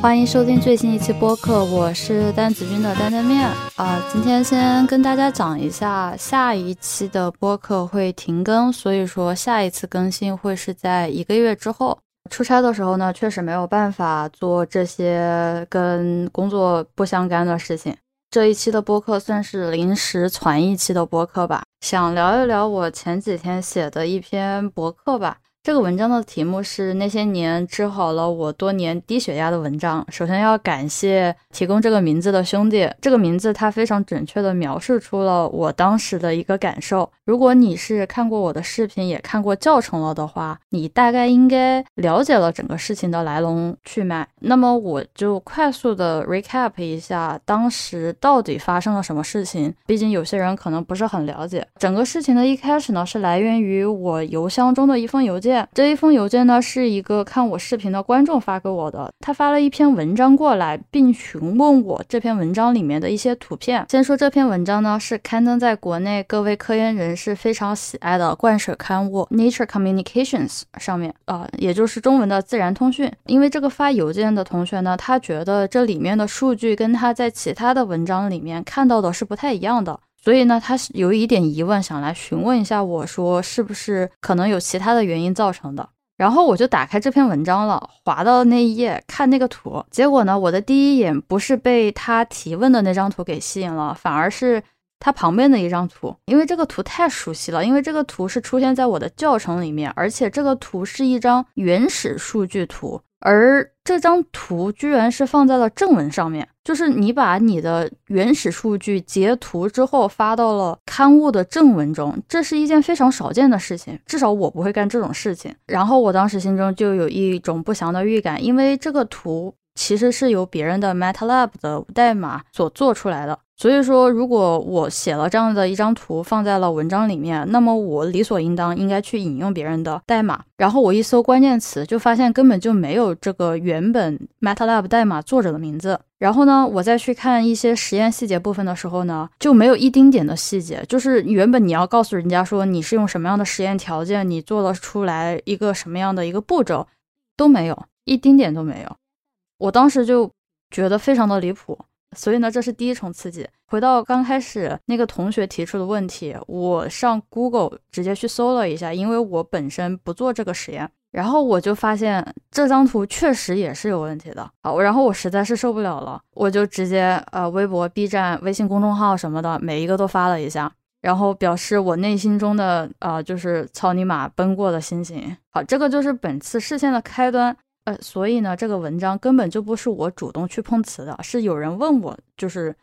欢迎收听最新一期播客，我是单子君的担担面啊。今天先跟大家讲一下，下一期的播客会停更，所以说下一次更新会是在一个月之后。出差的时候呢，确实没有办法做这些跟工作不相干的事情。这一期的播客算是临时传一期的播客吧，想聊一聊我前几天写的一篇博客吧。这个文章的题目是那些年治好了我多年低血压的文章。首先要感谢提供这个名字的兄弟，这个名字它非常准确地描述出了我当时的一个感受。如果你是看过我的视频，也看过教程了的话，你大概应该了解了整个事情的来龙去脉。那么我就快速的 recap 一下当时到底发生了什么事情。毕竟有些人可能不是很了解整个事情的一开始呢，是来源于我邮箱中的一封邮件。这一封邮件呢，是一个看我视频的观众发给我的。他发了一篇文章过来，并询问我这篇文章里面的一些图片。先说这篇文章呢，是刊登在国内各位科研人士非常喜爱的灌水刊物《Nature Communications》上面啊，也就是中文的《自然通讯》。因为这个发邮件的同学呢，他觉得这里面的数据跟他在其他的文章里面看到的是不太一样的。所以呢，他是有一点疑问，想来询问一下我说，是不是可能有其他的原因造成的？然后我就打开这篇文章了，滑到那一页看那个图，结果呢，我的第一眼不是被他提问的那张图给吸引了，反而是他旁边的一张图，因为这个图太熟悉了，因为这个图是出现在我的教程里面，而且这个图是一张原始数据图。而这张图居然是放在了正文上面，就是你把你的原始数据截图之后发到了刊物的正文中，这是一件非常少见的事情，至少我不会干这种事情。然后我当时心中就有一种不祥的预感，因为这个图其实是由别人的 MATLAB 的代码所做出来的。所以说，如果我写了这样的一张图放在了文章里面，那么我理所应当应该去引用别人的代码。然后我一搜关键词，就发现根本就没有这个原本 MATLAB 代码作者的名字。然后呢，我再去看一些实验细节部分的时候呢，就没有一丁点的细节。就是原本你要告诉人家说你是用什么样的实验条件，你做了出来一个什么样的一个步骤，都没有一丁点都没有。我当时就觉得非常的离谱。所以呢，这是第一重刺激。回到刚开始那个同学提出的问题，我上 Google 直接去搜了一下，因为我本身不做这个实验，然后我就发现这张图确实也是有问题的。好，然后我实在是受不了了，我就直接呃微博、B 站、微信公众号什么的每一个都发了一下，然后表示我内心中的啊就是操你妈奔过的心情。好，这个就是本次事件的开端。所以呢，这个文章根本就不是我主动去碰瓷的，是有人问我，就是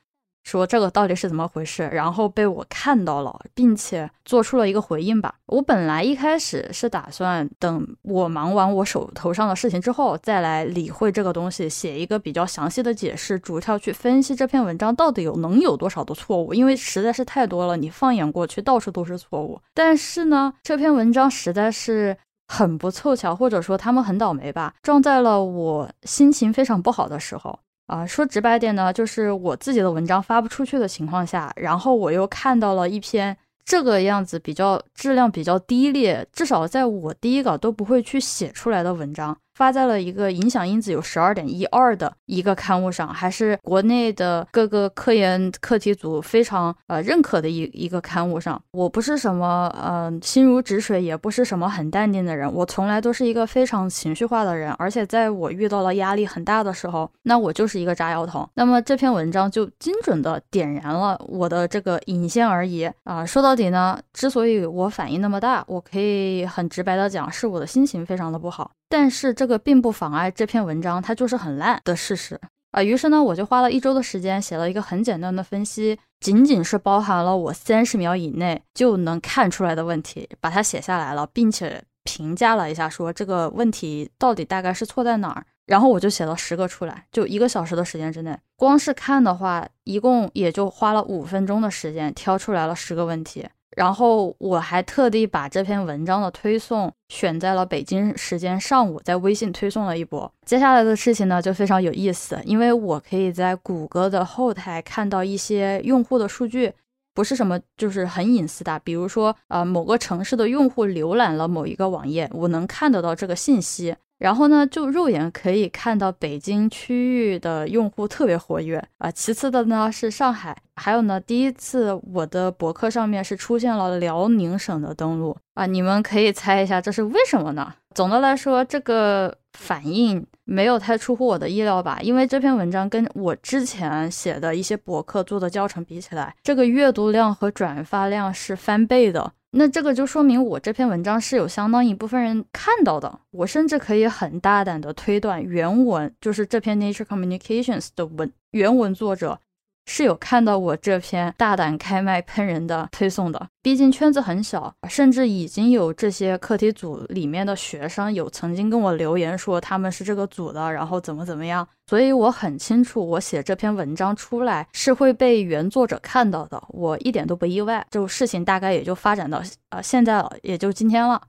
说这个到底是怎么回事，然后被我看到了，并且做出了一个回应吧。我本来一开始是打算等我忙完我手头上的事情之后，再来理会这个东西，写一个比较详细的解释，逐条去分析这篇文章到底有能有多少的错误，因为实在是太多了，你放眼过去到处都是错误。但是呢，这篇文章实在是。很不凑巧，或者说他们很倒霉吧，撞在了我心情非常不好的时候啊。说直白点呢，就是我自己的文章发不出去的情况下，然后我又看到了一篇这个样子比较质量比较低劣，至少在我第一稿都不会去写出来的文章。发在了一个影响因子有十二点一二的一个刊物上，还是国内的各个科研课题组非常呃认可的一一个刊物上。我不是什么呃心如止水，也不是什么很淡定的人，我从来都是一个非常情绪化的人。而且在我遇到了压力很大的时候，那我就是一个炸药桶。那么这篇文章就精准的点燃了我的这个引线而已啊。说到底呢，之所以我反应那么大，我可以很直白的讲，是我的心情非常的不好。但是这这个并不妨碍这篇文章它就是很烂的事实啊。于是呢，我就花了一周的时间写了一个很简单的分析，仅仅是包含了我三十秒以内就能看出来的问题，把它写下来了，并且评价了一下，说这个问题到底大概是错在哪儿。然后我就写了十个出来，就一个小时的时间之内，光是看的话，一共也就花了五分钟的时间，挑出来了十个问题。然后我还特地把这篇文章的推送选在了北京时间上午，在微信推送了一波。接下来的事情呢就非常有意思，因为我可以在谷歌的后台看到一些用户的数据，不是什么就是很隐私的，比如说呃某个城市的用户浏览了某一个网页，我能看得到这个信息。然后呢，就肉眼可以看到北京区域的用户特别活跃啊。其次的呢是上海，还有呢，第一次我的博客上面是出现了辽宁省的登录啊。你们可以猜一下这是为什么呢？总的来说，这个反应没有太出乎我的意料吧，因为这篇文章跟我之前写的一些博客做的教程比起来，这个阅读量和转发量是翻倍的。那这个就说明我这篇文章是有相当一部分人看到的，我甚至可以很大胆的推断，原文就是这篇 Nature Communications 的文原文作者。是有看到我这篇大胆开麦喷人的推送的，毕竟圈子很小，甚至已经有这些课题组里面的学生有曾经跟我留言说他们是这个组的，然后怎么怎么样，所以我很清楚我写这篇文章出来是会被原作者看到的，我一点都不意外。就事情大概也就发展到呃现在了，也就今天了。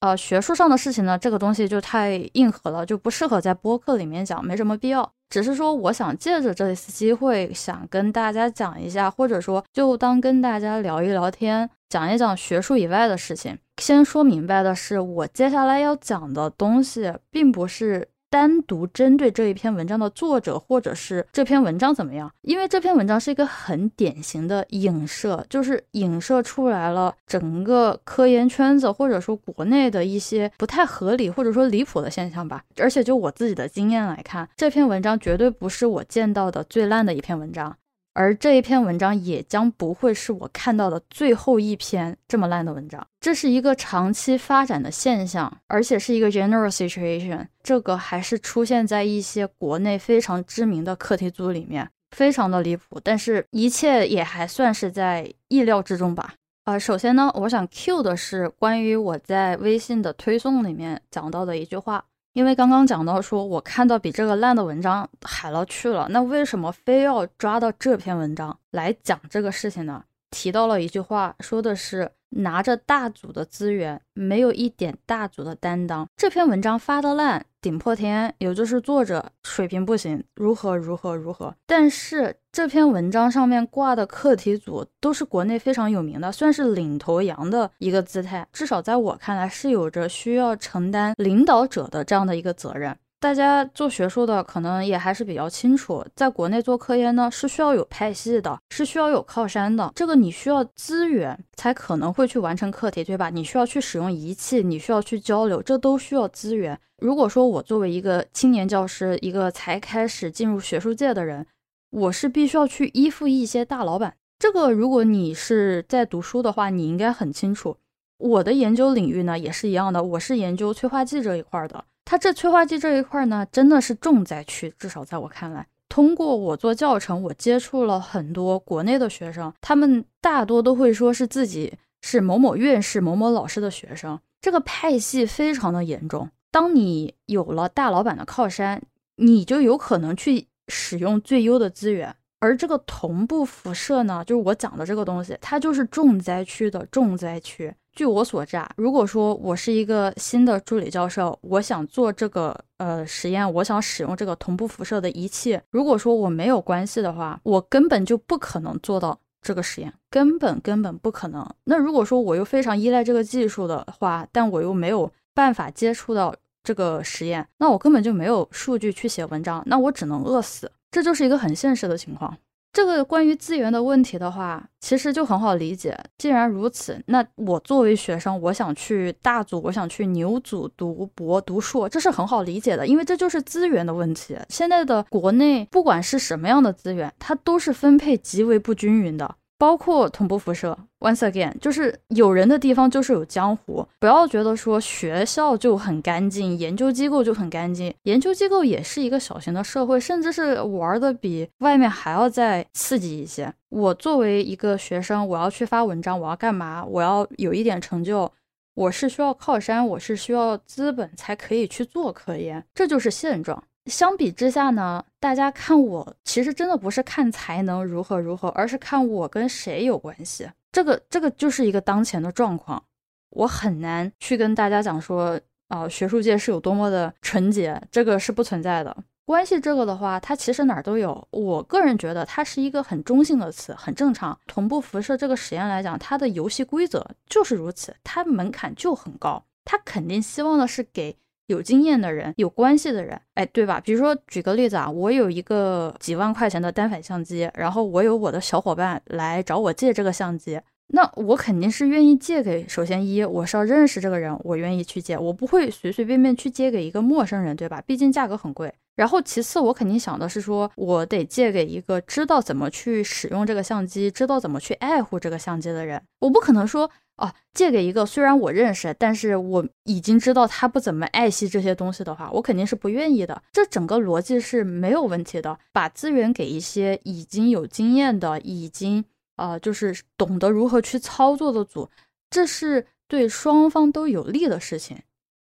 呃，学术上的事情呢，这个东西就太硬核了，就不适合在播客里面讲，没什么必要。只是说，我想借着这次机会，想跟大家讲一下，或者说就当跟大家聊一聊天，讲一讲学术以外的事情。先说明白的是，我接下来要讲的东西，并不是。单独针对这一篇文章的作者，或者是这篇文章怎么样？因为这篇文章是一个很典型的影射，就是影射出来了整个科研圈子，或者说国内的一些不太合理或者说离谱的现象吧。而且就我自己的经验来看，这篇文章绝对不是我见到的最烂的一篇文章。而这一篇文章也将不会是我看到的最后一篇这么烂的文章，这是一个长期发展的现象，而且是一个 general situation。这个还是出现在一些国内非常知名的课题组里面，非常的离谱。但是，一切也还算是在意料之中吧。呃，首先呢，我想 cue 的是关于我在微信的推送里面讲到的一句话。因为刚刚讲到说，我看到比这个烂的文章海了去了，那为什么非要抓到这篇文章来讲这个事情呢？提到了一句话，说的是。拿着大组的资源，没有一点大组的担当。这篇文章发的烂，顶破天，也就是作者水平不行，如何如何如何。但是这篇文章上面挂的课题组都是国内非常有名的，算是领头羊的一个姿态，至少在我看来是有着需要承担领导者的这样的一个责任。大家做学术的可能也还是比较清楚，在国内做科研呢是需要有派系的，是需要有靠山的。这个你需要资源才可能会去完成课题，对吧？你需要去使用仪器，你需要去交流，这都需要资源。如果说我作为一个青年教师，一个才开始进入学术界的人，我是必须要去依附一些大老板。这个如果你是在读书的话，你应该很清楚。我的研究领域呢也是一样的，我是研究催化剂这一块的。它这催化剂这一块呢，真的是重灾区。至少在我看来，通过我做教程，我接触了很多国内的学生，他们大多都会说是自己是某某院士、某某老师的学生。这个派系非常的严重。当你有了大老板的靠山，你就有可能去使用最优的资源。而这个同步辐射呢，就是我讲的这个东西，它就是重灾区的重灾区。据我所知，啊，如果说我是一个新的助理教授，我想做这个呃实验，我想使用这个同步辐射的仪器，如果说我没有关系的话，我根本就不可能做到这个实验，根本根本不可能。那如果说我又非常依赖这个技术的话，但我又没有办法接触到这个实验，那我根本就没有数据去写文章，那我只能饿死，这就是一个很现实的情况。这个关于资源的问题的话，其实就很好理解。既然如此，那我作为学生，我想去大组，我想去牛组读博、读硕，这是很好理解的，因为这就是资源的问题。现在的国内，不管是什么样的资源，它都是分配极为不均匀的。包括同步辐射，once again，就是有人的地方就是有江湖，不要觉得说学校就很干净，研究机构就很干净，研究机构也是一个小型的社会，甚至是玩的比外面还要再刺激一些。我作为一个学生，我要去发文章，我要干嘛？我要有一点成就，我是需要靠山，我是需要资本才可以去做科研，这就是现状。相比之下呢，大家看我其实真的不是看才能如何如何，而是看我跟谁有关系。这个这个就是一个当前的状况，我很难去跟大家讲说啊，学术界是有多么的纯洁，这个是不存在的。关系这个的话，它其实哪儿都有。我个人觉得它是一个很中性的词，很正常。同步辐射这个实验来讲，它的游戏规则就是如此，它门槛就很高，它肯定希望的是给。有经验的人、有关系的人，哎，对吧？比如说举个例子啊，我有一个几万块钱的单反相机，然后我有我的小伙伴来找我借这个相机。那我肯定是愿意借给，首先一我是要认识这个人，我愿意去借，我不会随随便便去借给一个陌生人，对吧？毕竟价格很贵。然后其次，我肯定想的是说，我得借给一个知道怎么去使用这个相机，知道怎么去爱护这个相机的人。我不可能说，哦，借给一个虽然我认识，但是我已经知道他不怎么爱惜这些东西的话，我肯定是不愿意的。这整个逻辑是没有问题的，把资源给一些已经有经验的，已经。啊，就是懂得如何去操作的组，这是对双方都有利的事情。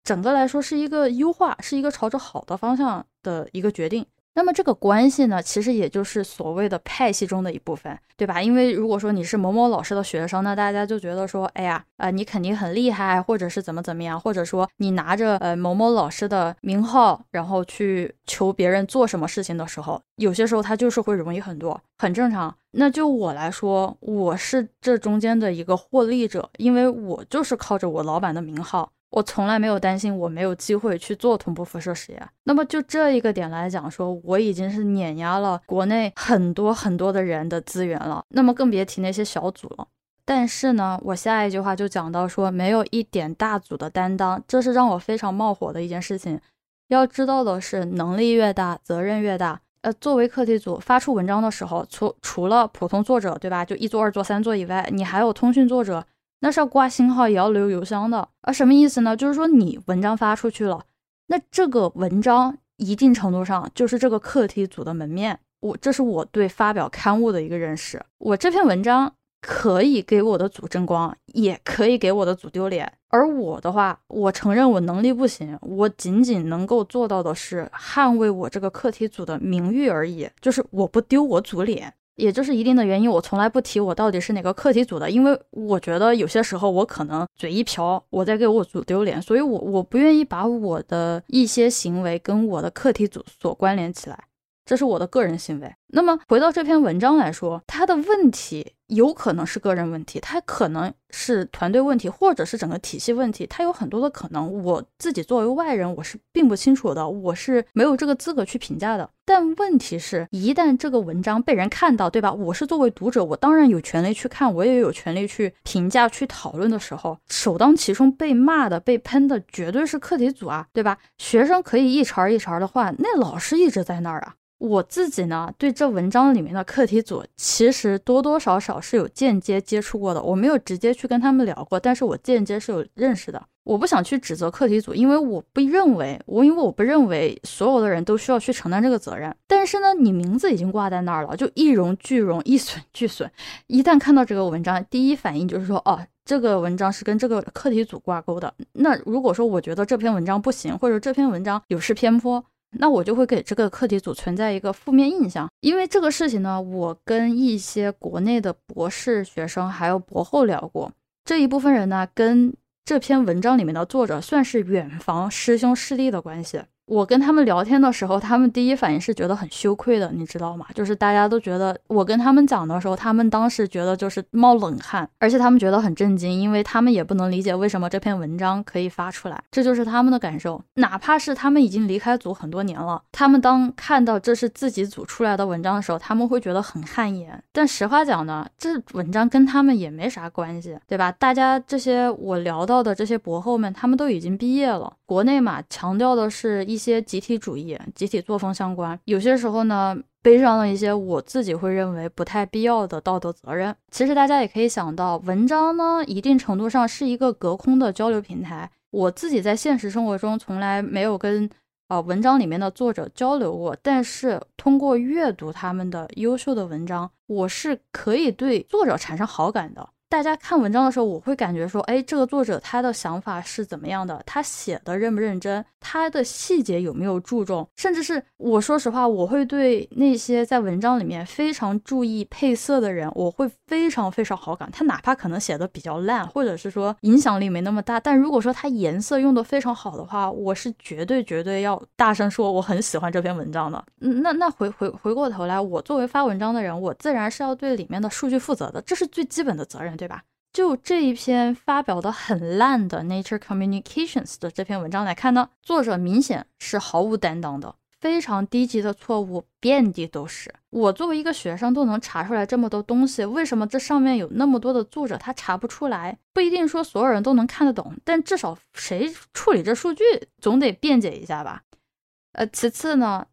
整个来说是一个优化，是一个朝着好的方向的一个决定。那么这个关系呢，其实也就是所谓的派系中的一部分，对吧？因为如果说你是某某老师的学生，那大家就觉得说，哎呀，呃，你肯定很厉害，或者是怎么怎么样，或者说你拿着呃某某老师的名号，然后去求别人做什么事情的时候，有些时候他就是会容易很多，很正常。那就我来说，我是这中间的一个获利者，因为我就是靠着我老板的名号。我从来没有担心我没有机会去做同步辐射实验。那么就这一个点来讲，说我已经是碾压了国内很多很多的人的资源了。那么更别提那些小组了。但是呢，我下一句话就讲到说，没有一点大组的担当，这是让我非常冒火的一件事情。要知道的是，能力越大，责任越大。呃，作为课题组发出文章的时候，除除了普通作者，对吧？就一作、二作、三作以外，你还有通讯作者。那是要挂星号，也要留邮箱的啊？什么意思呢？就是说你文章发出去了，那这个文章一定程度上就是这个课题组的门面。我这是我对发表刊物的一个认识。我这篇文章可以给我的组争光，也可以给我的组丢脸。而我的话，我承认我能力不行，我仅仅能够做到的是捍卫我这个课题组的名誉而已，就是我不丢我组脸。也就是一定的原因，我从来不提我到底是哪个课题组的，因为我觉得有些时候我可能嘴一瓢，我在给我组丢脸，所以我我不愿意把我的一些行为跟我的课题组所关联起来。这是我的个人行为。那么回到这篇文章来说，它的问题有可能是个人问题，它可能是团队问题，或者是整个体系问题，它有很多的可能。我自己作为外人，我是并不清楚的，我是没有这个资格去评价的。但问题是，一旦这个文章被人看到，对吧？我是作为读者，我当然有权利去看，我也有权利去评价、去讨论的时候，首当其冲被骂的、被喷的，绝对是课题组啊，对吧？学生可以一茬一茬的换，那老师一直在那儿啊。我自己呢，对这文章里面的课题组，其实多多少少是有间接接触过的。我没有直接去跟他们聊过，但是我间接是有认识的。我不想去指责课题组，因为我不认为我，因为我不认为所有的人都需要去承担这个责任。但是呢，你名字已经挂在那儿了，就一荣俱荣，一损俱损。一旦看到这个文章，第一反应就是说，哦，这个文章是跟这个课题组挂钩的。那如果说我觉得这篇文章不行，或者这篇文章有失偏颇。那我就会给这个课题组存在一个负面印象，因为这个事情呢，我跟一些国内的博士学生还有博后聊过，这一部分人呢，跟这篇文章里面的作者算是远房师兄师弟的关系。我跟他们聊天的时候，他们第一反应是觉得很羞愧的，你知道吗？就是大家都觉得我跟他们讲的时候，他们当时觉得就是冒冷汗，而且他们觉得很震惊，因为他们也不能理解为什么这篇文章可以发出来，这就是他们的感受。哪怕是他们已经离开组很多年了，他们当看到这是自己组出来的文章的时候，他们会觉得很汗颜。但实话讲呢，这文章跟他们也没啥关系，对吧？大家这些我聊到的这些博后们，他们都已经毕业了。国内嘛，强调的是一些集体主义、集体作风相关，有些时候呢，背上了一些我自己会认为不太必要的道德责任。其实大家也可以想到，文章呢，一定程度上是一个隔空的交流平台。我自己在现实生活中从来没有跟啊文章里面的作者交流过，但是通过阅读他们的优秀的文章，我是可以对作者产生好感的。大家看文章的时候，我会感觉说，哎，这个作者他的想法是怎么样的？他写的认不认真？他的细节有没有注重？甚至是我说实话，我会对那些在文章里面非常注意配色的人，我会非常非常好感。他哪怕可能写的比较烂，或者是说影响力没那么大，但如果说他颜色用的非常好的话，我是绝对绝对要大声说我很喜欢这篇文章的。嗯，那那回回回过头来，我作为发文章的人，我自然是要对里面的数据负责的，这是最基本的责任。对吧？就这一篇发表的很烂的 Nature Communications 的这篇文章来看呢，作者明显是毫无担当的。非常低级的错误遍地都是。我作为一个学生都能查出来这么多东西，为什么这上面有那么多的作者他查不出来？不一定说所有人都能看得懂，但至少谁处理这数据总得辩解一下吧。呃，其次呢。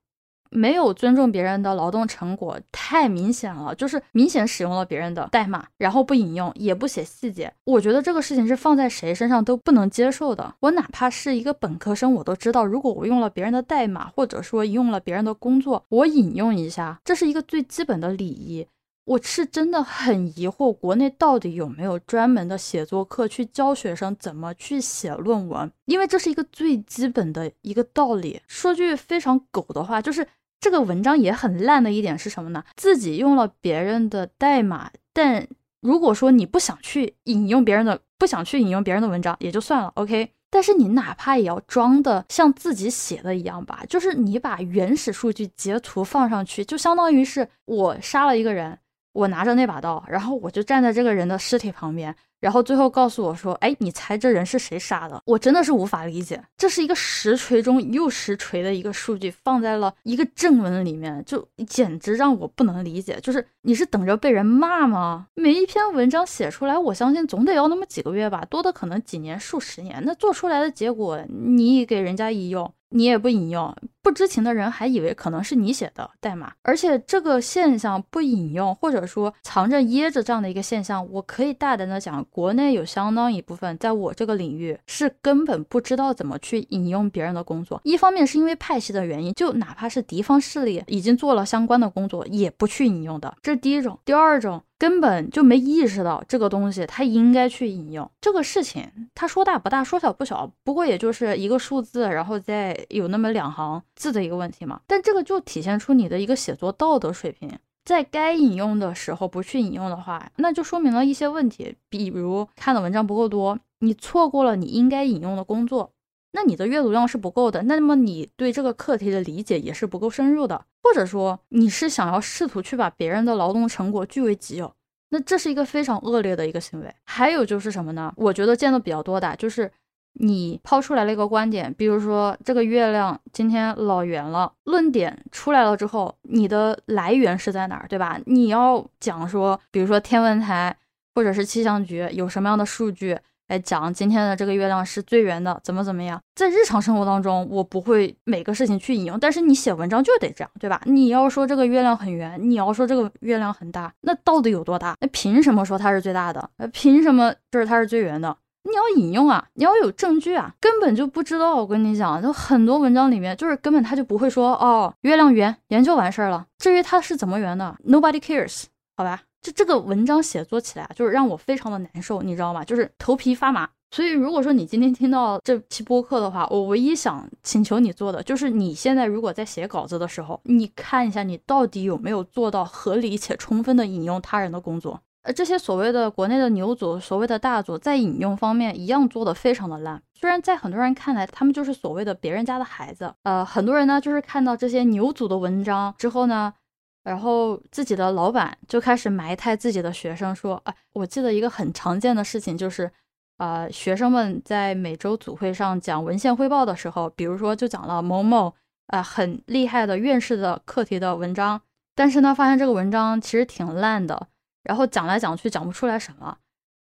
没有尊重别人的劳动成果，太明显了，就是明显使用了别人的代码，然后不引用，也不写细节。我觉得这个事情是放在谁身上都不能接受的。我哪怕是一个本科生，我都知道，如果我用了别人的代码，或者说用了别人的工作，我引用一下，这是一个最基本的礼仪。我是真的很疑惑，国内到底有没有专门的写作课去教学生怎么去写论文？因为这是一个最基本的一个道理。说句非常狗的话，就是。这个文章也很烂的一点是什么呢？自己用了别人的代码，但如果说你不想去引用别人的，不想去引用别人的文章也就算了，OK。但是你哪怕也要装的像自己写的一样吧，就是你把原始数据截图放上去，就相当于是我杀了一个人，我拿着那把刀，然后我就站在这个人的尸体旁边。然后最后告诉我说：“哎，你猜这人是谁杀的？”我真的是无法理解，这是一个实锤中又实锤的一个数据，放在了一个正文里面，就简直让我不能理解。就是你是等着被人骂吗？每一篇文章写出来，我相信总得要那么几个月吧，多的可能几年、数十年。那做出来的结果，你给人家一用。你也不引用，不知情的人还以为可能是你写的代码，而且这个现象不引用或者说藏着掖着这样的一个现象，我可以大胆的讲，国内有相当一部分在我这个领域是根本不知道怎么去引用别人的工作。一方面是因为派系的原因，就哪怕是敌方势力已经做了相关的工作，也不去引用的，这是第一种。第二种。根本就没意识到这个东西，他应该去引用这个事情。他说大不大，说小不小，不过也就是一个数字，然后再有那么两行字的一个问题嘛。但这个就体现出你的一个写作道德水平，在该引用的时候不去引用的话，那就说明了一些问题，比如看的文章不够多，你错过了你应该引用的工作。那你的阅读量是不够的，那么你对这个课题的理解也是不够深入的，或者说你是想要试图去把别人的劳动成果据为己有，那这是一个非常恶劣的一个行为。还有就是什么呢？我觉得见的比较多的，就是你抛出来了一个观点，比如说这个月亮今天老圆了，论点出来了之后，你的来源是在哪儿，对吧？你要讲说，比如说天文台或者是气象局有什么样的数据。来讲今天的这个月亮是最圆的，怎么怎么样？在日常生活当中，我不会每个事情去引用，但是你写文章就得这样，对吧？你要说这个月亮很圆，你要说这个月亮很大，那到底有多大？那凭什么说它是最大的？那，凭什么就是它是最圆的？你要引用啊，你要有证据啊，根本就不知道。我跟你讲，就很多文章里面，就是根本他就不会说哦，月亮圆，圆就完事儿了。至于它是怎么圆的，nobody cares，好吧？就这个文章写作起来，就是让我非常的难受，你知道吗？就是头皮发麻。所以，如果说你今天听到这期播客的话，我唯一想请求你做的，就是你现在如果在写稿子的时候，你看一下你到底有没有做到合理且充分的引用他人的工作。这些所谓的国内的牛组、所谓的大组，在引用方面一样做的非常的烂。虽然在很多人看来，他们就是所谓的别人家的孩子。呃，很多人呢，就是看到这些牛组的文章之后呢。然后自己的老板就开始埋汰自己的学生，说：“哎，我记得一个很常见的事情就是，呃，学生们在每周组会上讲文献汇报的时候，比如说就讲了某某啊很厉害的院士的课题的文章，但是呢，发现这个文章其实挺烂的，然后讲来讲去讲不出来什么，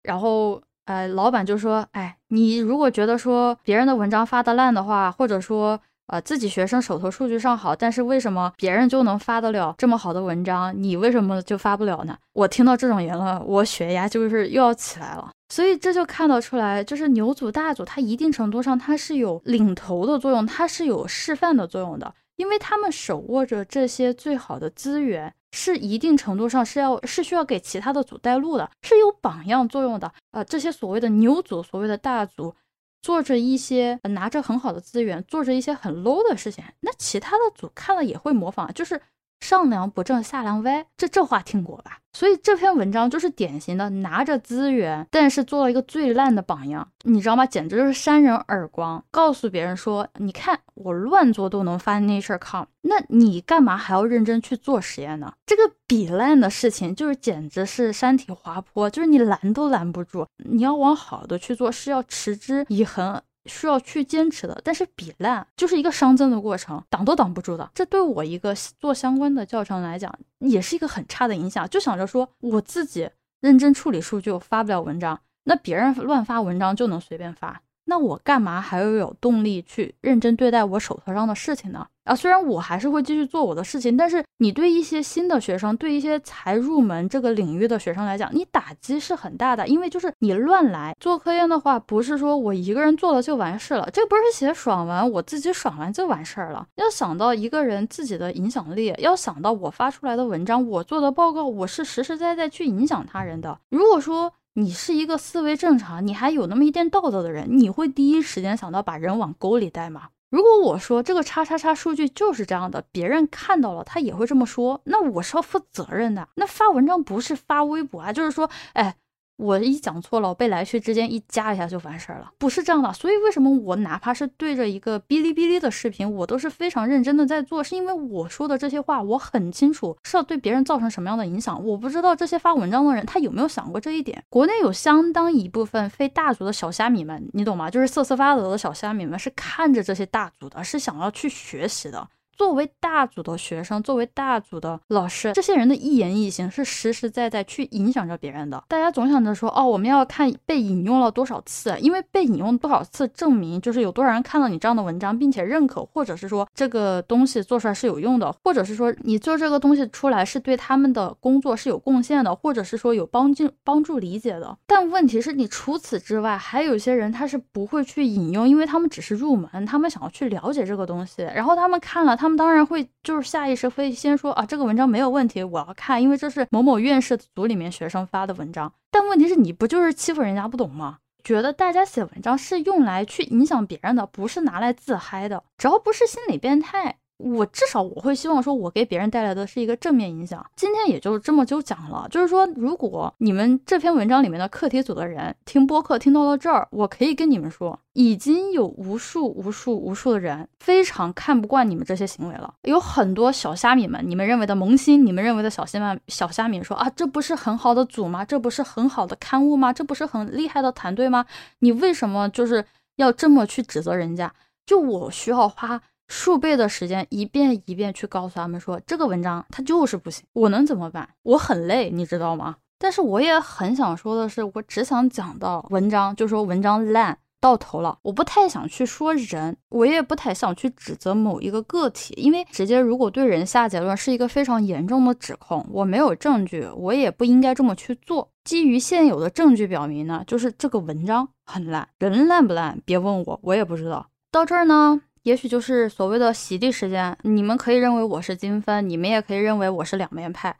然后呃，老板就说：哎，你如果觉得说别人的文章发的烂的话，或者说。”呃，自己学生手头数据上好，但是为什么别人就能发得了这么好的文章，你为什么就发不了呢？我听到这种言论，我血压就是又要起来了。所以这就看得出来，就是牛组大组，它一定程度上它是有领头的作用，它是有示范的作用的，因为他们手握着这些最好的资源，是一定程度上是要是需要给其他的组带路的，是有榜样作用的。呃，这些所谓的牛组，所谓的大组。做着一些拿着很好的资源，做着一些很 low 的事情，那其他的组看了也会模仿，就是上梁不正下梁歪，这这话听过吧？所以这篇文章就是典型的拿着资源，但是做了一个最烂的榜样，你知道吗？简直就是扇人耳光，告诉别人说，你看我乱做都能发 nature 那你干嘛还要认真去做实验呢？这个比烂的事情就是简直是山体滑坡，就是你拦都拦不住。你要往好的去做，是要持之以恒。需要去坚持的，但是比烂就是一个熵增的过程，挡都挡不住的。这对我一个做相关的教程来讲，也是一个很差的影响。就想着说我自己认真处理数据，我发不了文章，那别人乱发文章就能随便发，那我干嘛还要有动力去认真对待我手头上的事情呢？啊，虽然我还是会继续做我的事情，但是你对一些新的学生，对一些才入门这个领域的学生来讲，你打击是很大的，因为就是你乱来做科研的话，不是说我一个人做了就完事了，这不是写爽文，我自己爽完就完事儿了。要想到一个人自己的影响力，要想到我发出来的文章，我做的报告，我是实实在在去影响他人的。如果说你是一个思维正常，你还有那么一点道德的人，你会第一时间想到把人往沟里带吗？如果我说这个叉叉叉数据就是这样的，别人看到了他也会这么说，那我是要负责任的。那发文章不是发微博啊，就是说，哎。我一讲错了，我被来去之间一加一下就完事儿了，不是这样的。所以为什么我哪怕是对着一个哔哩哔哩的视频，我都是非常认真的在做，是因为我说的这些话，我很清楚是要对别人造成什么样的影响。我不知道这些发文章的人他有没有想过这一点。国内有相当一部分非大族的小虾米们，你懂吗？就是瑟瑟发抖的小虾米们，是看着这些大族的，是想要去学习的。作为大组的学生，作为大组的老师，这些人的一言一行是实实在在去影响着别人的。大家总想着说，哦，我们要看被引用了多少次，因为被引用多少次证明就是有多少人看到你这样的文章，并且认可，或者是说这个东西做出来是有用的，或者是说你做这个东西出来是对他们的工作是有贡献的，或者是说有帮助帮助理解的。但问题是你除此之外，还有些人他是不会去引用，因为他们只是入门，他们想要去了解这个东西，然后他们看了他。他们当然会，就是下意识会先说啊，这个文章没有问题，我要看，因为这是某某院士组里面学生发的文章。但问题是你不就是欺负人家不懂吗？觉得大家写文章是用来去影响别人的，不是拿来自嗨的。只要不是心理变态。我至少我会希望说，我给别人带来的是一个正面影响。今天也就这么就讲了，就是说，如果你们这篇文章里面的课题组的人听播客听到了这儿，我可以跟你们说，已经有无数无数无数的人非常看不惯你们这些行为了。有很多小虾米们，你们认为的萌新，你们认为的小虾米小虾米说啊，这不是很好的组吗？这不是很好的刊物吗？这不是很厉害的团队吗？你为什么就是要这么去指责人家？就我需要花。数倍的时间，一遍一遍去告诉他们说这个文章它就是不行，我能怎么办？我很累，你知道吗？但是我也很想说的是，我只想讲到文章，就说文章烂到头了。我不太想去说人，我也不太想去指责某一个个体，因为直接如果对人下结论是一个非常严重的指控。我没有证据，我也不应该这么去做。基于现有的证据表明呢，就是这个文章很烂，人烂不烂？别问我，我也不知道。到这儿呢。也许就是所谓的洗地时间，你们可以认为我是金分，你们也可以认为我是两面派，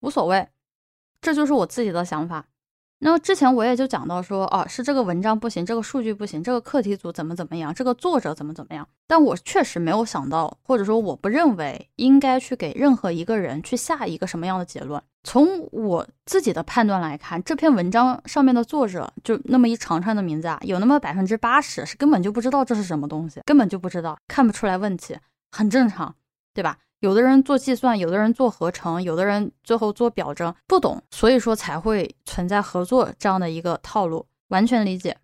无所谓，这就是我自己的想法。那么之前我也就讲到说，哦，是这个文章不行，这个数据不行，这个课题组怎么怎么样，这个作者怎么怎么样。但我确实没有想到，或者说我不认为应该去给任何一个人去下一个什么样的结论。从我自己的判断来看，这篇文章上面的作者就那么一长串的名字啊，有那么百分之八十是根本就不知道这是什么东西，根本就不知道，看不出来问题，很正常，对吧？有的人做计算，有的人做合成，有的人最后做表征，不懂，所以说才会存在合作这样的一个套路，完全理解。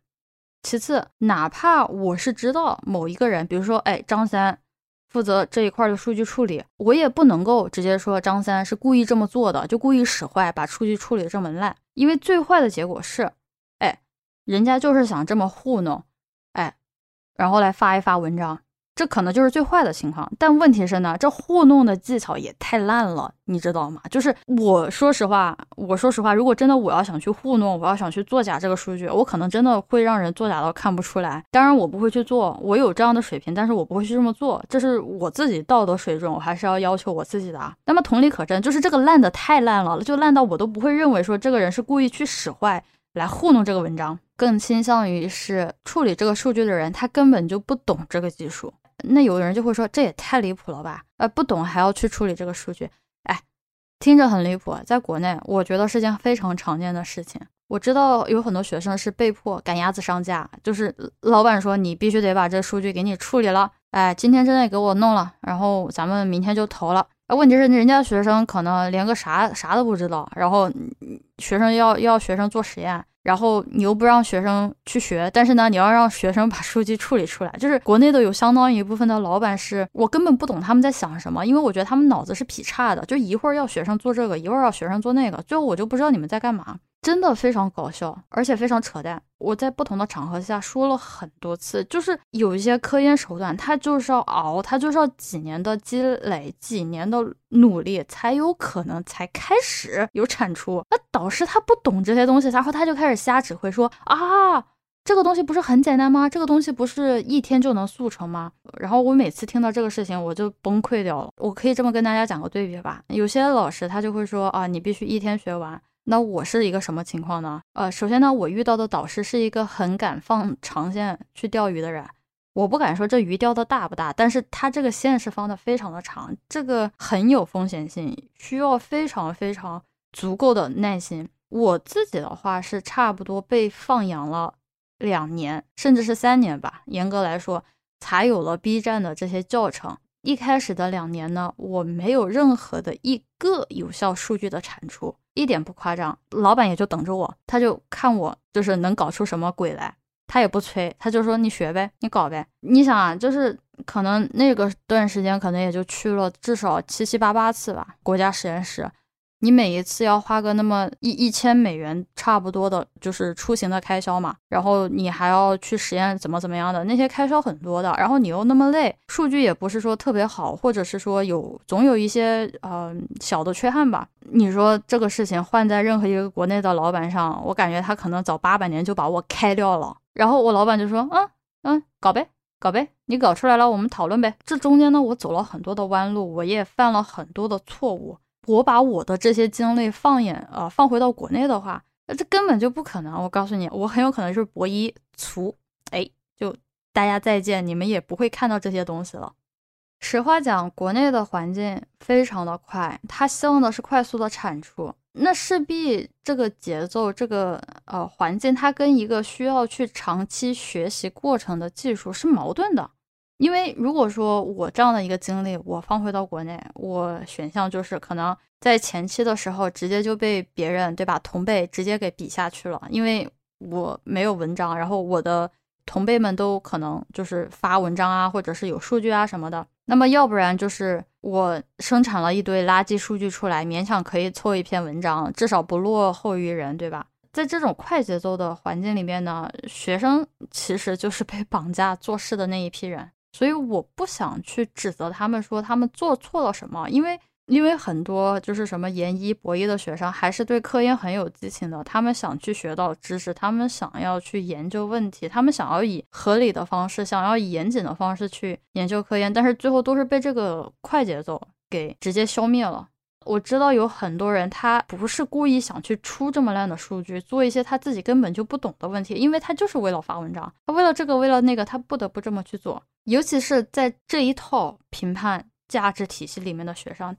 其次，哪怕我是知道某一个人，比如说，哎，张三负责这一块的数据处理，我也不能够直接说张三是故意这么做的，就故意使坏，把数据处理这么烂，因为最坏的结果是，哎，人家就是想这么糊弄，哎，然后来发一发文章。这可能就是最坏的情况，但问题是呢，这糊弄的技巧也太烂了，你知道吗？就是我说实话，我说实话，如果真的我要想去糊弄，我要想去作假这个数据，我可能真的会让人作假到看不出来。当然我不会去做，我有这样的水平，但是我不会去这么做，这是我自己道德水准，我还是要要求我自己的。那么同理可证，就是这个烂的太烂了，就烂到我都不会认为说这个人是故意去使坏来糊弄这个文章，更倾向于是处理这个数据的人，他根本就不懂这个技术。那有的人就会说，这也太离谱了吧？呃，不懂还要去处理这个数据，哎，听着很离谱，在国内我觉得是件非常常见的事情。我知道有很多学生是被迫赶鸭子上架，就是老板说你必须得把这数据给你处理了，哎，今天之内给我弄了，然后咱们明天就投了。问题是人家学生可能连个啥啥都不知道，然后学生要要学生做实验，然后你又不让学生去学，但是呢，你要让学生把数据处理出来。就是国内的有相当一部分的老板是我根本不懂他们在想什么，因为我觉得他们脑子是劈叉的，就一会儿要学生做这个，一会儿要学生做那个，最后我就不知道你们在干嘛。真的非常搞笑，而且非常扯淡。我在不同的场合下说了很多次，就是有一些科研手段，它就是要熬，它就是要几年的积累、几年的努力，才有可能才开始有产出。那导师他不懂这些东西，然后他就开始瞎指挥，说啊，这个东西不是很简单吗？这个东西不是一天就能速成吗？然后我每次听到这个事情，我就崩溃掉了。我可以这么跟大家讲个对比吧，有些老师他就会说啊，你必须一天学完。那我是一个什么情况呢？呃，首先呢，我遇到的导师是一个很敢放长线去钓鱼的人。我不敢说这鱼钓的大不大，但是他这个线是放的非常的长，这个很有风险性，需要非常非常足够的耐心。我自己的话是差不多被放养了两年，甚至是三年吧，严格来说，才有了 B 站的这些教程。一开始的两年呢，我没有任何的一个有效数据的产出。一点不夸张，老板也就等着我，他就看我就是能搞出什么鬼来，他也不催，他就说你学呗，你搞呗。你想啊，就是可能那个段时间可能也就去了至少七七八八次吧，国家实验室。你每一次要花个那么一一千美元差不多的，就是出行的开销嘛。然后你还要去实验怎么怎么样的，那些开销很多的。然后你又那么累，数据也不是说特别好，或者是说有总有一些呃小的缺憾吧。你说这个事情换在任何一个国内的老板上，我感觉他可能早八百年就把我开掉了。然后我老板就说，嗯嗯，搞呗，搞呗，你搞出来了，我们讨论呗。这中间呢，我走了很多的弯路，我也犯了很多的错误。我把我的这些经历放眼呃放回到国内的话，那这根本就不可能。我告诉你，我很有可能就是博一卒，哎，就大家再见，你们也不会看到这些东西了。实话讲，国内的环境非常的快，他希望的是快速的产出，那势必这个节奏，这个呃环境，它跟一个需要去长期学习过程的技术是矛盾的。因为如果说我这样的一个经历，我放回到国内，我选项就是可能在前期的时候直接就被别人对吧同辈直接给比下去了，因为我没有文章，然后我的同辈们都可能就是发文章啊，或者是有数据啊什么的，那么要不然就是我生产了一堆垃圾数据出来，勉强可以凑一篇文章，至少不落后于人，对吧？在这种快节奏的环境里面呢，学生其实就是被绑架做事的那一批人。所以我不想去指责他们说他们做错了什么，因为因为很多就是什么研一博一的学生还是对科研很有激情的，他们想去学到知识，他们想要去研究问题，他们想要以合理的方式，想要以严谨的方式去研究科研，但是最后都是被这个快节奏给直接消灭了。我知道有很多人，他不是故意想去出这么烂的数据，做一些他自己根本就不懂的问题，因为他就是为了发文章，他为了这个，为了那个，他不得不这么去做。尤其是在这一套评判价值体系里面的学生，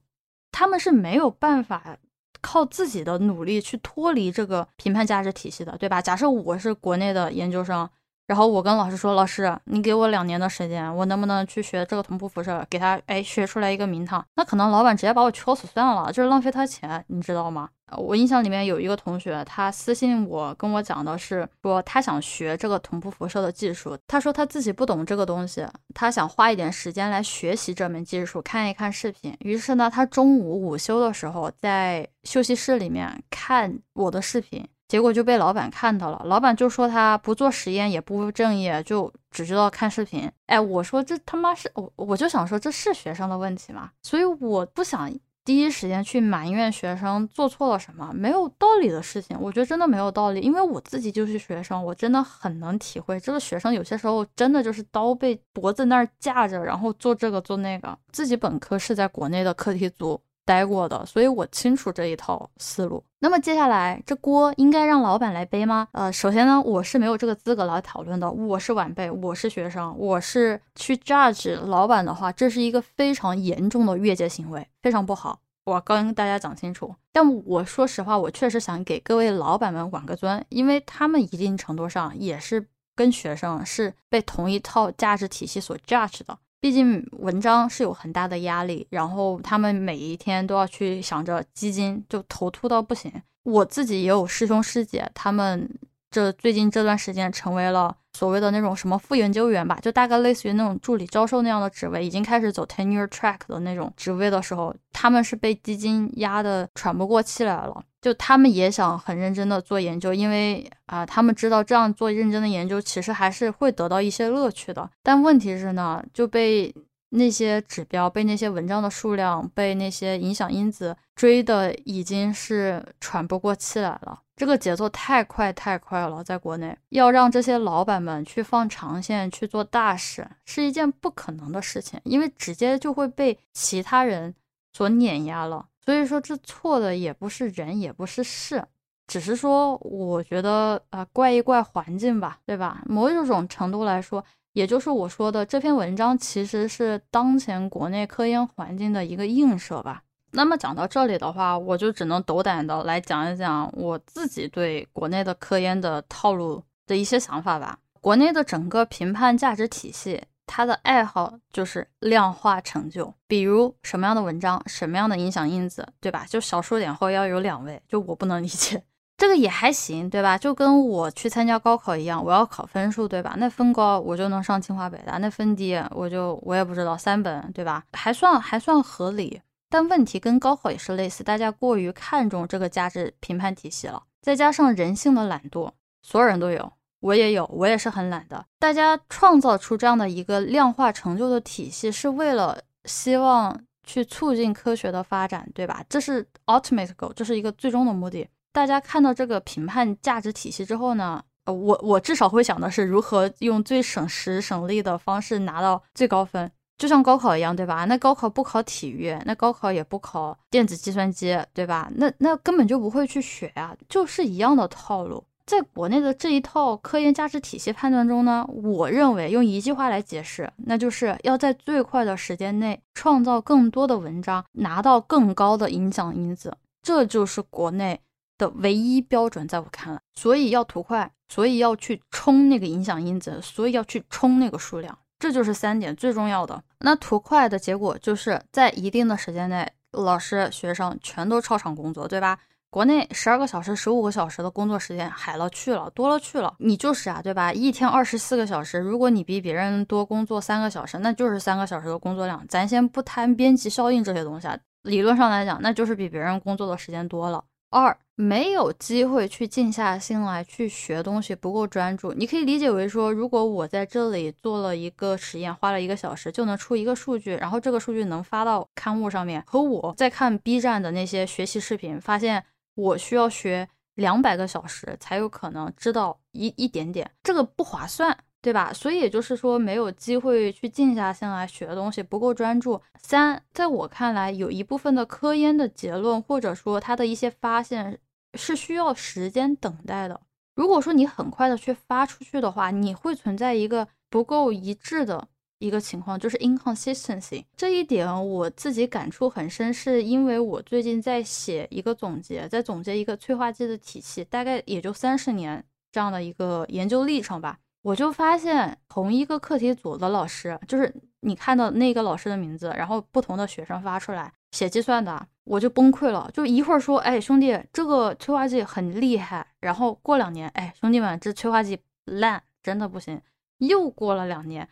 他们是没有办法靠自己的努力去脱离这个评判价值体系的，对吧？假设我是国内的研究生。然后我跟老师说：“老师，你给我两年的时间，我能不能去学这个同步辐射？给他哎学出来一个名堂？那可能老板直接把我敲死算了，就是浪费他钱，你知道吗？我印象里面有一个同学，他私信我跟我讲的是说他想学这个同步辐射的技术，他说他自己不懂这个东西，他想花一点时间来学习这门技术，看一看视频。于是呢，他中午午休的时候在休息室里面看我的视频。”结果就被老板看到了，老板就说他不做实验也不务正业，就只知道看视频。哎，我说这他妈是我，我就想说这是学生的问题吗？所以我不想第一时间去埋怨学生做错了什么，没有道理的事情，我觉得真的没有道理。因为我自己就是学生，我真的很能体会这个学生有些时候真的就是刀被脖子那儿架着，然后做这个做那个。自己本科是在国内的课题组。待过的，所以我清楚这一套思路。那么接下来，这锅应该让老板来背吗？呃，首先呢，我是没有这个资格来讨论的。我是晚辈，我是学生，我是去 judge 老板的话，这是一个非常严重的越界行为，非常不好。我跟大家讲清楚。但我说实话，我确实想给各位老板们挽个尊，因为他们一定程度上也是跟学生是被同一套价值体系所 judge 的。毕竟文章是有很大的压力，然后他们每一天都要去想着基金，就头秃到不行。我自己也有师兄师姐，他们这最近这段时间成为了所谓的那种什么副研究员吧，就大概类似于那种助理教授那样的职位，已经开始走 tenure track 的那种职位的时候，他们是被基金压得喘不过气来了。就他们也想很认真的做研究，因为啊，他们知道这样做认真的研究其实还是会得到一些乐趣的。但问题是呢，就被那些指标、被那些文章的数量、被那些影响因子追的已经是喘不过气来了。这个节奏太快太快了，在国内要让这些老板们去放长线去做大事，是一件不可能的事情，因为直接就会被其他人所碾压了。所以说，这错的也不是人，也不是事，只是说，我觉得啊，怪一怪环境吧，对吧？某一种程度来说，也就是我说的这篇文章，其实是当前国内科研环境的一个映射吧。那么讲到这里的话，我就只能斗胆的来讲一讲我自己对国内的科研的套路的一些想法吧。国内的整个评判价值体系。它的爱好就是量化成就，比如什么样的文章，什么样的影响因子，对吧？就小数点后要有两位，就我不能理解，这个也还行，对吧？就跟我去参加高考一样，我要考分数，对吧？那分高我就能上清华北大，那分低我就我也不知道三本，对吧？还算还算合理。但问题跟高考也是类似，大家过于看重这个价值评判体系了，再加上人性的懒惰，所有人都有。我也有，我也是很懒的。大家创造出这样的一个量化成就的体系，是为了希望去促进科学的发展，对吧？这是 ultimate goal，这是一个最终的目的。大家看到这个评判价值体系之后呢，呃，我我至少会想的是如何用最省时省力的方式拿到最高分，就像高考一样，对吧？那高考不考体育，那高考也不考电子计算机，对吧？那那根本就不会去学啊，就是一样的套路。在国内的这一套科研价值体系判断中呢，我认为用一句话来解释，那就是要在最快的时间内创造更多的文章，拿到更高的影响因子，这就是国内的唯一标准。在我看来，所以要图快，所以要去冲那个影响因子，所以要去冲那个数量，这就是三点最重要的。那图快的结果就是在一定的时间内，老师、学生全都超常工作，对吧？国内十二个小时、十五个小时的工作时间海了去了，多了去了。你就是啊，对吧？一天二十四个小时，如果你比别人多工作三个小时，那就是三个小时的工作量。咱先不谈边际效应这些东西啊，理论上来讲，那就是比别人工作的时间多了。二，没有机会去静下心来去学东西，不够专注。你可以理解为说，如果我在这里做了一个实验，花了一个小时就能出一个数据，然后这个数据能发到刊物上面，和我在看 B 站的那些学习视频，发现。我需要学两百个小时才有可能知道一一点点，这个不划算，对吧？所以也就是说，没有机会去静下心来学的东西，不够专注。三，在我看来，有一部分的科研的结论，或者说它的一些发现，是需要时间等待的。如果说你很快的去发出去的话，你会存在一个不够一致的。一个情况就是 inconsistency 这一点我自己感触很深，是因为我最近在写一个总结，在总结一个催化剂的体系，大概也就三十年这样的一个研究历程吧。我就发现同一个课题组的老师，就是你看到那个老师的名字，然后不同的学生发出来写计算的，我就崩溃了。就一会儿说，哎兄弟，这个催化剂很厉害，然后过两年，哎兄弟们，这催化剂烂，真的不行。又过了两年。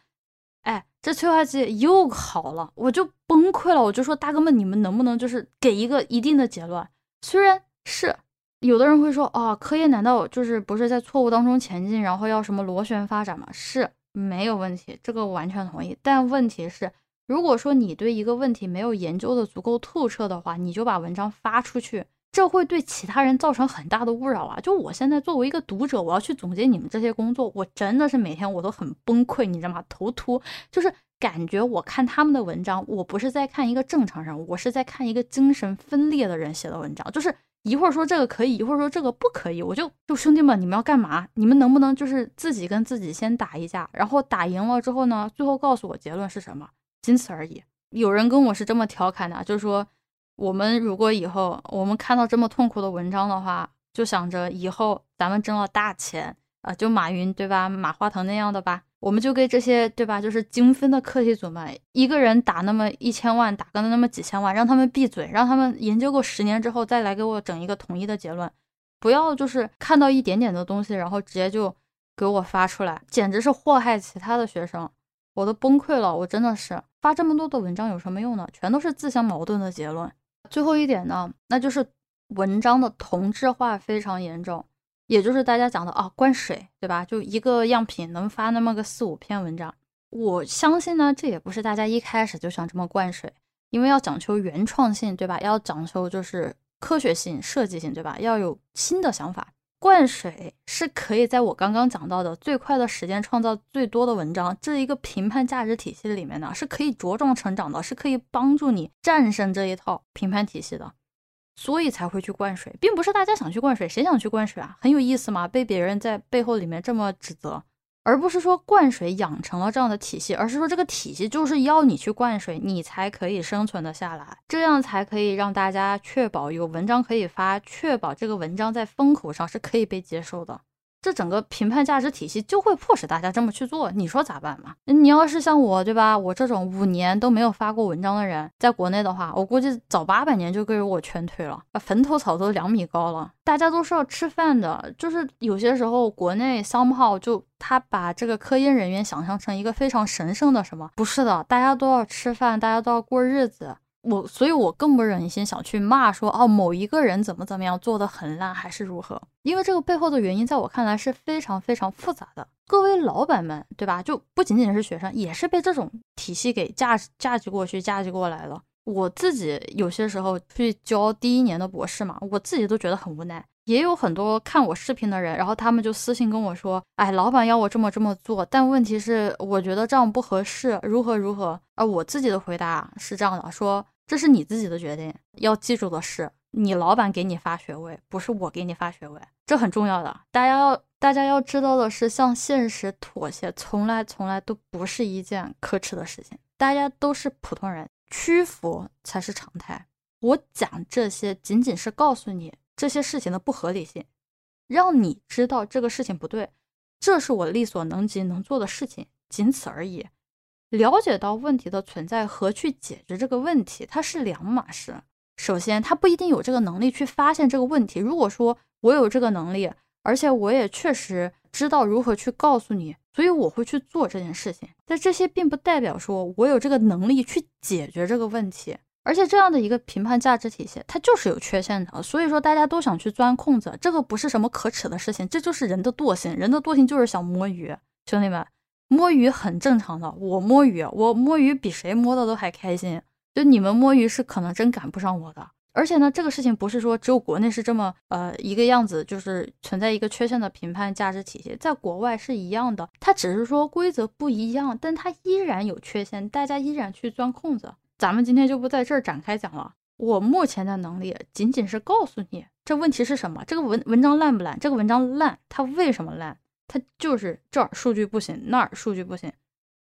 哎，这催化剂又好了，我就崩溃了。我就说，大哥们，你们能不能就是给一个一定的结论？虽然是有的人会说，啊，科研难道就是不是在错误当中前进，然后要什么螺旋发展吗？是没有问题，这个完全同意。但问题是，如果说你对一个问题没有研究的足够透彻的话，你就把文章发出去。这会对其他人造成很大的勿扰啊！就我现在作为一个读者，我要去总结你们这些工作，我真的是每天我都很崩溃，你知道吗？头秃，就是感觉我看他们的文章，我不是在看一个正常人，我是在看一个精神分裂的人写的文章，就是一会儿说这个可以，一会儿说这个不可以，我就就兄弟们，你们要干嘛？你们能不能就是自己跟自己先打一架，然后打赢了之后呢，最后告诉我结论是什么，仅此而已。有人跟我是这么调侃的，就是说。我们如果以后我们看到这么痛苦的文章的话，就想着以后咱们挣了大钱啊，就马云对吧，马化腾那样的吧，我们就给这些对吧，就是精分的课题组们，一个人打那么一千万，打个那么几千万，让他们闭嘴，让他们研究过十年之后再来给我整一个统一的结论，不要就是看到一点点的东西，然后直接就给我发出来，简直是祸害其他的学生，我都崩溃了，我真的是发这么多的文章有什么用呢？全都是自相矛盾的结论。最后一点呢，那就是文章的同质化非常严重，也就是大家讲的啊，灌水，对吧？就一个样品能发那么个四五篇文章。我相信呢，这也不是大家一开始就想这么灌水，因为要讲求原创性，对吧？要讲求就是科学性、设计性，对吧？要有新的想法。灌水是可以在我刚刚讲到的最快的时间创造最多的文章这一个评判价值体系里面呢，是可以茁壮成长的，是可以帮助你战胜这一套评判体系的，所以才会去灌水，并不是大家想去灌水，谁想去灌水啊？很有意思吗？被别人在背后里面这么指责。而不是说灌水养成了这样的体系，而是说这个体系就是要你去灌水，你才可以生存的下来，这样才可以让大家确保有文章可以发，确保这个文章在风口上是可以被接受的。这整个评判价值体系就会迫使大家这么去做，你说咋办嘛？你要是像我，对吧？我这种五年都没有发过文章的人，在国内的话，我估计早八百年就给我劝退了，坟头草都两米高了。大家都是要吃饭的，就是有些时候国内 some 号就他把这个科研人员想象成一个非常神圣的什么？不是的，大家都要吃饭，大家都要过日子。我，所以我更不忍心想去骂说哦，某一个人怎么怎么样做的很烂，还是如何？因为这个背后的原因，在我看来是非常非常复杂的。各位老板们，对吧？就不仅仅是学生，也是被这种体系给架架起过去、架起过来了。我自己有些时候去教第一年的博士嘛，我自己都觉得很无奈。也有很多看我视频的人，然后他们就私信跟我说：“哎，老板要我这么这么做，但问题是，我觉得这样不合适，如何如何？”啊，我自己的回答是这样的：说。这是你自己的决定，要记住的是，你老板给你发学位，不是我给你发学位，这很重要的。大家要大家要知道的是，向现实妥协，从来从来都不是一件可耻的事情。大家都是普通人，屈服才是常态。我讲这些，仅仅是告诉你这些事情的不合理性，让你知道这个事情不对，这是我力所能及能做的事情，仅此而已。了解到问题的存在和去解决这个问题，它是两码事。首先，他不一定有这个能力去发现这个问题。如果说我有这个能力，而且我也确实知道如何去告诉你，所以我会去做这件事情。但这些并不代表说我有这个能力去解决这个问题。而且这样的一个评判价值体系，它就是有缺陷的。所以说，大家都想去钻空子，这个不是什么可耻的事情，这就是人的惰性。人的惰性就是想摸鱼，兄弟们。摸鱼很正常的，我摸鱼，我摸鱼比谁摸的都还开心。就你们摸鱼是可能真赶不上我的。而且呢，这个事情不是说只有国内是这么呃一个样子，就是存在一个缺陷的评判价值体系，在国外是一样的。它只是说规则不一样，但它依然有缺陷，大家依然去钻空子。咱们今天就不在这儿展开讲了。我目前的能力仅仅是告诉你这问题是什么，这个文文章烂不烂，这个文章烂，它为什么烂？它就是这儿数据不行，那儿数据不行，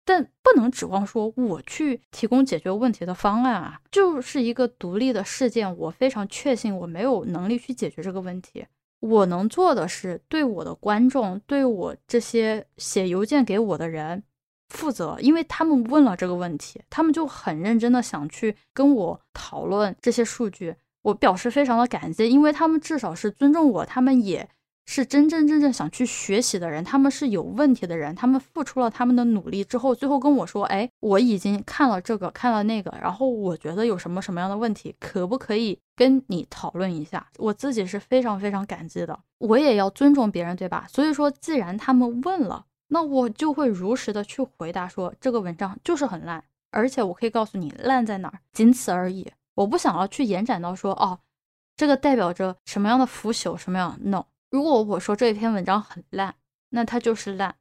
但不能指望说我去提供解决问题的方案啊，就是一个独立的事件。我非常确信我没有能力去解决这个问题。我能做的是对我的观众，对我这些写邮件给我的人负责，因为他们问了这个问题，他们就很认真的想去跟我讨论这些数据，我表示非常的感激，因为他们至少是尊重我，他们也。是真真正正想去学习的人，他们是有问题的人，他们付出了他们的努力之后，最后跟我说：“哎，我已经看了这个，看了那个，然后我觉得有什么什么样的问题，可不可以跟你讨论一下？”我自己是非常非常感激的，我也要尊重别人，对吧？所以说，既然他们问了，那我就会如实的去回答，说这个文章就是很烂，而且我可以告诉你烂在哪儿，仅此而已。我不想要去延展到说，哦，这个代表着什么样的腐朽，什么样？No。如果我说这一篇文章很烂，那它就是烂，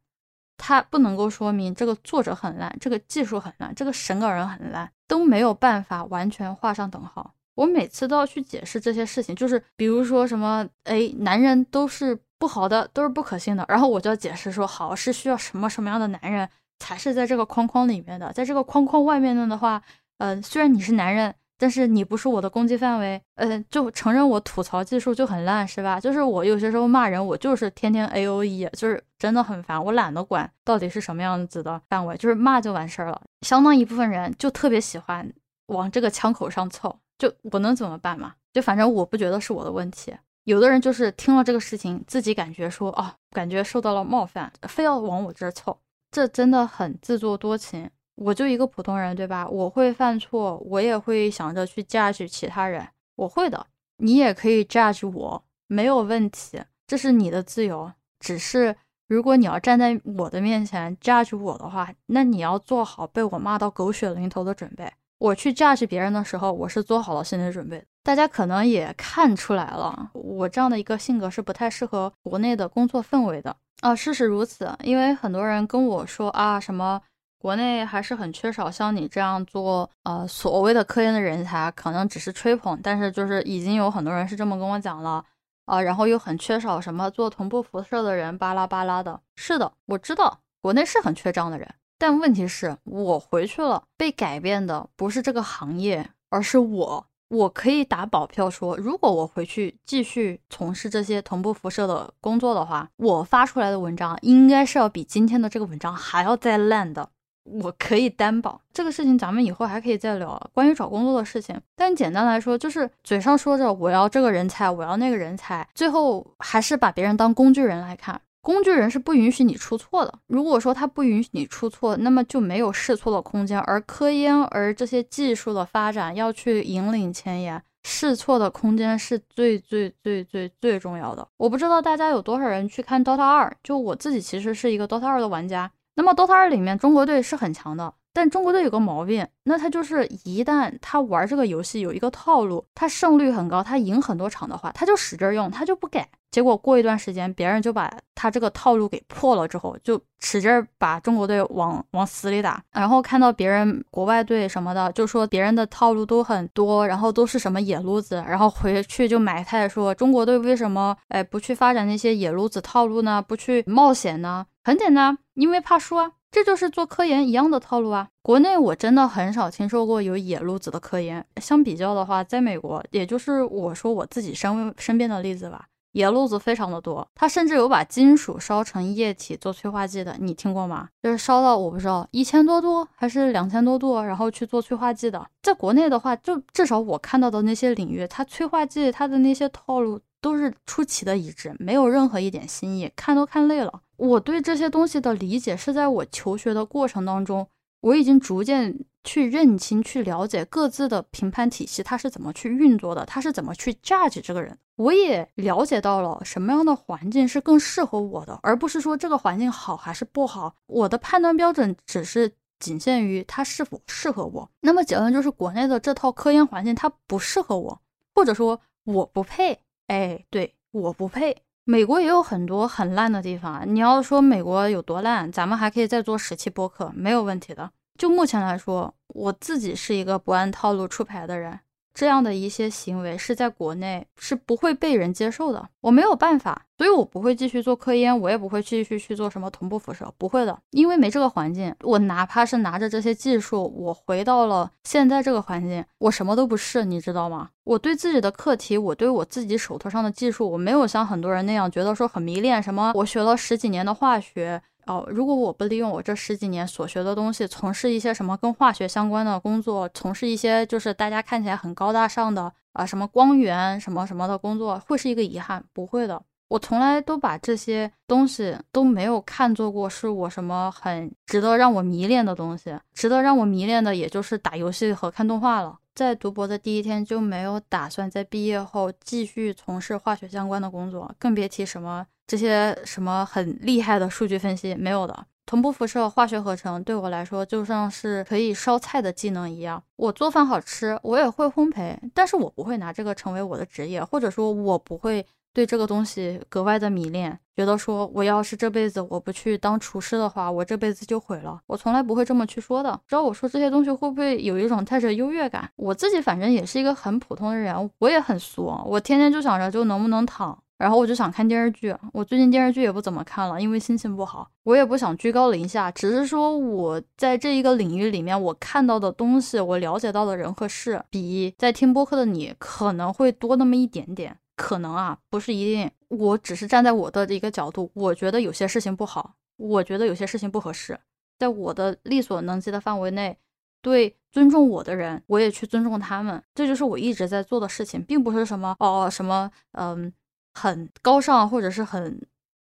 它不能够说明这个作者很烂，这个技术很烂，这个审稿人很烂，都没有办法完全画上等号。我每次都要去解释这些事情，就是比如说什么，哎，男人都是不好的，都是不可信的，然后我就要解释说，好是需要什么什么样的男人才是在这个框框里面的，在这个框框外面的话，呃，虽然你是男人，但是你不是我的攻击范围，呃，就承认我吐槽技术就很烂，是吧？就是我有些时候骂人，我就是天天 A O E，就是真的很烦，我懒得管到底是什么样子的范围，就是骂就完事儿了。相当一部分人就特别喜欢往这个枪口上凑，就我能怎么办嘛？就反正我不觉得是我的问题。有的人就是听了这个事情，自己感觉说哦，感觉受到了冒犯，非要往我这儿凑，这真的很自作多情。我就一个普通人，对吧？我会犯错，我也会想着去 judge 其他人，我会的。你也可以 judge 我，没有问题，这是你的自由。只是如果你要站在我的面前 judge 我的话，那你要做好被我骂到狗血淋头的准备。我去 judge 别人的时候，我是做好了心理准备。大家可能也看出来了，我这样的一个性格是不太适合国内的工作氛围的啊。事实如此，因为很多人跟我说啊，什么国内还是很缺少像你这样做呃所谓的科研的人才，可能只是吹捧，但是就是已经有很多人是这么跟我讲了啊。然后又很缺少什么做同步辐射的人，巴拉巴拉的。是的，我知道国内是很缺这样的人，但问题是我回去了，被改变的不是这个行业，而是我。我可以打保票说，如果我回去继续从事这些同步辐射的工作的话，我发出来的文章应该是要比今天的这个文章还要再烂的。我可以担保这个事情，咱们以后还可以再聊关于找工作的事情。但简单来说，就是嘴上说着我要这个人才，我要那个人才，最后还是把别人当工具人来看。工具人是不允许你出错的。如果说他不允许你出错，那么就没有试错的空间。而科研，而这些技术的发展要去引领前沿，试错的空间是最最最最最重要的。我不知道大家有多少人去看 DOTA 二，就我自己其实是一个 DOTA 二的玩家。那么 DOTA 二里面中国队是很强的，但中国队有个毛病，那他就是一旦他玩这个游戏有一个套路，他胜率很高，他赢很多场的话，他就使劲用，他就不改。结果过一段时间，别人就把他这个套路给破了，之后就使劲把中国队往往死里打。然后看到别人国外队什么的，就说别人的套路都很多，然后都是什么野路子，然后回去就埋汰说中国队为什么哎不去发展那些野路子套路呢？不去冒险呢？很简单，因为怕输啊。这就是做科研一样的套路啊。国内我真的很少听说过有野路子的科研。相比较的话，在美国，也就是我说我自己身身边的例子吧。野路子非常的多，他甚至有把金属烧成液体做催化剂的，你听过吗？就是烧到我不知道一千多度还是两千多度，然后去做催化剂的。在国内的话，就至少我看到的那些领域，它催化剂它的那些套路都是出奇的一致，没有任何一点新意，看都看累了。我对这些东西的理解是在我求学的过程当中，我已经逐渐。去认清、去了解各自的评判体系，它是怎么去运作的，它是怎么去 judge 这个人。我也了解到了什么样的环境是更适合我的，而不是说这个环境好还是不好。我的判断标准只是仅限于它是否适合我。那么结论就是，国内的这套科研环境它不适合我，或者说我不配。哎，对，我不配。美国也有很多很烂的地方。你要说美国有多烂，咱们还可以再做十期播客，没有问题的。就目前来说，我自己是一个不按套路出牌的人，这样的一些行为是在国内是不会被人接受的。我没有办法，所以我不会继续做科研，我也不会继续去做什么同步辐射，不会的，因为没这个环境。我哪怕是拿着这些技术，我回到了现在这个环境，我什么都不是，你知道吗？我对自己的课题，我对我自己手头上的技术，我没有像很多人那样觉得说很迷恋什么，我学了十几年的化学。哦，如果我不利用我这十几年所学的东西，从事一些什么跟化学相关的工作，从事一些就是大家看起来很高大上的啊，什么光源什么什么的工作，会是一个遗憾？不会的，我从来都把这些东西都没有看作过是我什么很值得让我迷恋的东西，值得让我迷恋的也就是打游戏和看动画了。在读博的第一天就没有打算在毕业后继续从事化学相关的工作，更别提什么。这些什么很厉害的数据分析没有的，同步辐射、化学合成对我来说就像是可以烧菜的技能一样。我做饭好吃，我也会烘焙，但是我不会拿这个成为我的职业，或者说，我不会对这个东西格外的迷恋，觉得说我要是这辈子我不去当厨师的话，我这辈子就毁了。我从来不会这么去说的。知道我说这些东西会不会有一种带着优越感？我自己反正也是一个很普通的人，我也很俗，我天天就想着就能不能躺。然后我就想看电视剧，我最近电视剧也不怎么看了，因为心情不好。我也不想居高临下，只是说我在这一个领域里面，我看到的东西，我了解到的人和事，比在听播客的你可能会多那么一点点，可能啊，不是一定。我只是站在我的一个角度，我觉得有些事情不好，我觉得有些事情不合适，在我的力所能及的范围内，对尊重我的人，我也去尊重他们，这就是我一直在做的事情，并不是什么哦什么嗯。很高尚或者是很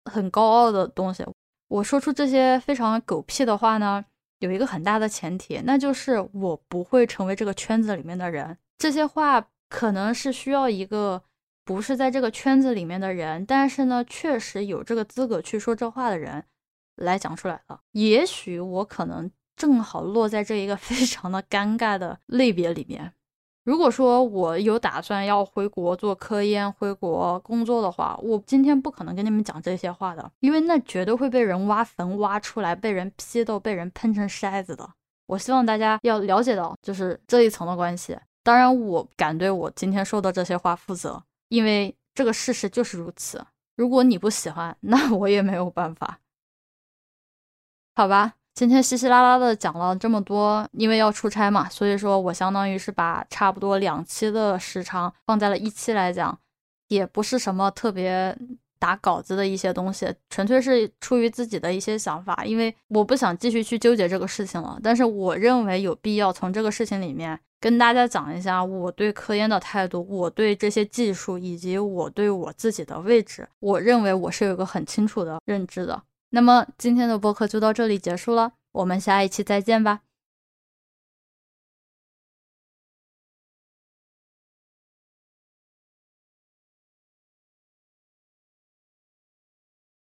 很高傲的东西，我说出这些非常狗屁的话呢，有一个很大的前提，那就是我不会成为这个圈子里面的人。这些话可能是需要一个不是在这个圈子里面的人，但是呢，确实有这个资格去说这话的人来讲出来的。也许我可能正好落在这一个非常的尴尬的类别里面。如果说我有打算要回国做科研、回国工作的话，我今天不可能跟你们讲这些话的，因为那绝对会被人挖坟挖出来，被人批斗，被人喷成筛子的。我希望大家要了解到，就是这一层的关系。当然，我敢对我今天说的这些话负责，因为这个事实就是如此。如果你不喜欢，那我也没有办法，好吧。今天稀稀拉拉的讲了这么多，因为要出差嘛，所以说我相当于是把差不多两期的时长放在了一期来讲，也不是什么特别打稿子的一些东西，纯粹是出于自己的一些想法，因为我不想继续去纠结这个事情了。但是我认为有必要从这个事情里面跟大家讲一下我对科研的态度，我对这些技术以及我对我自己的位置，我认为我是有个很清楚的认知的。那么今天的播客就到这里结束了，我们下一期再见吧。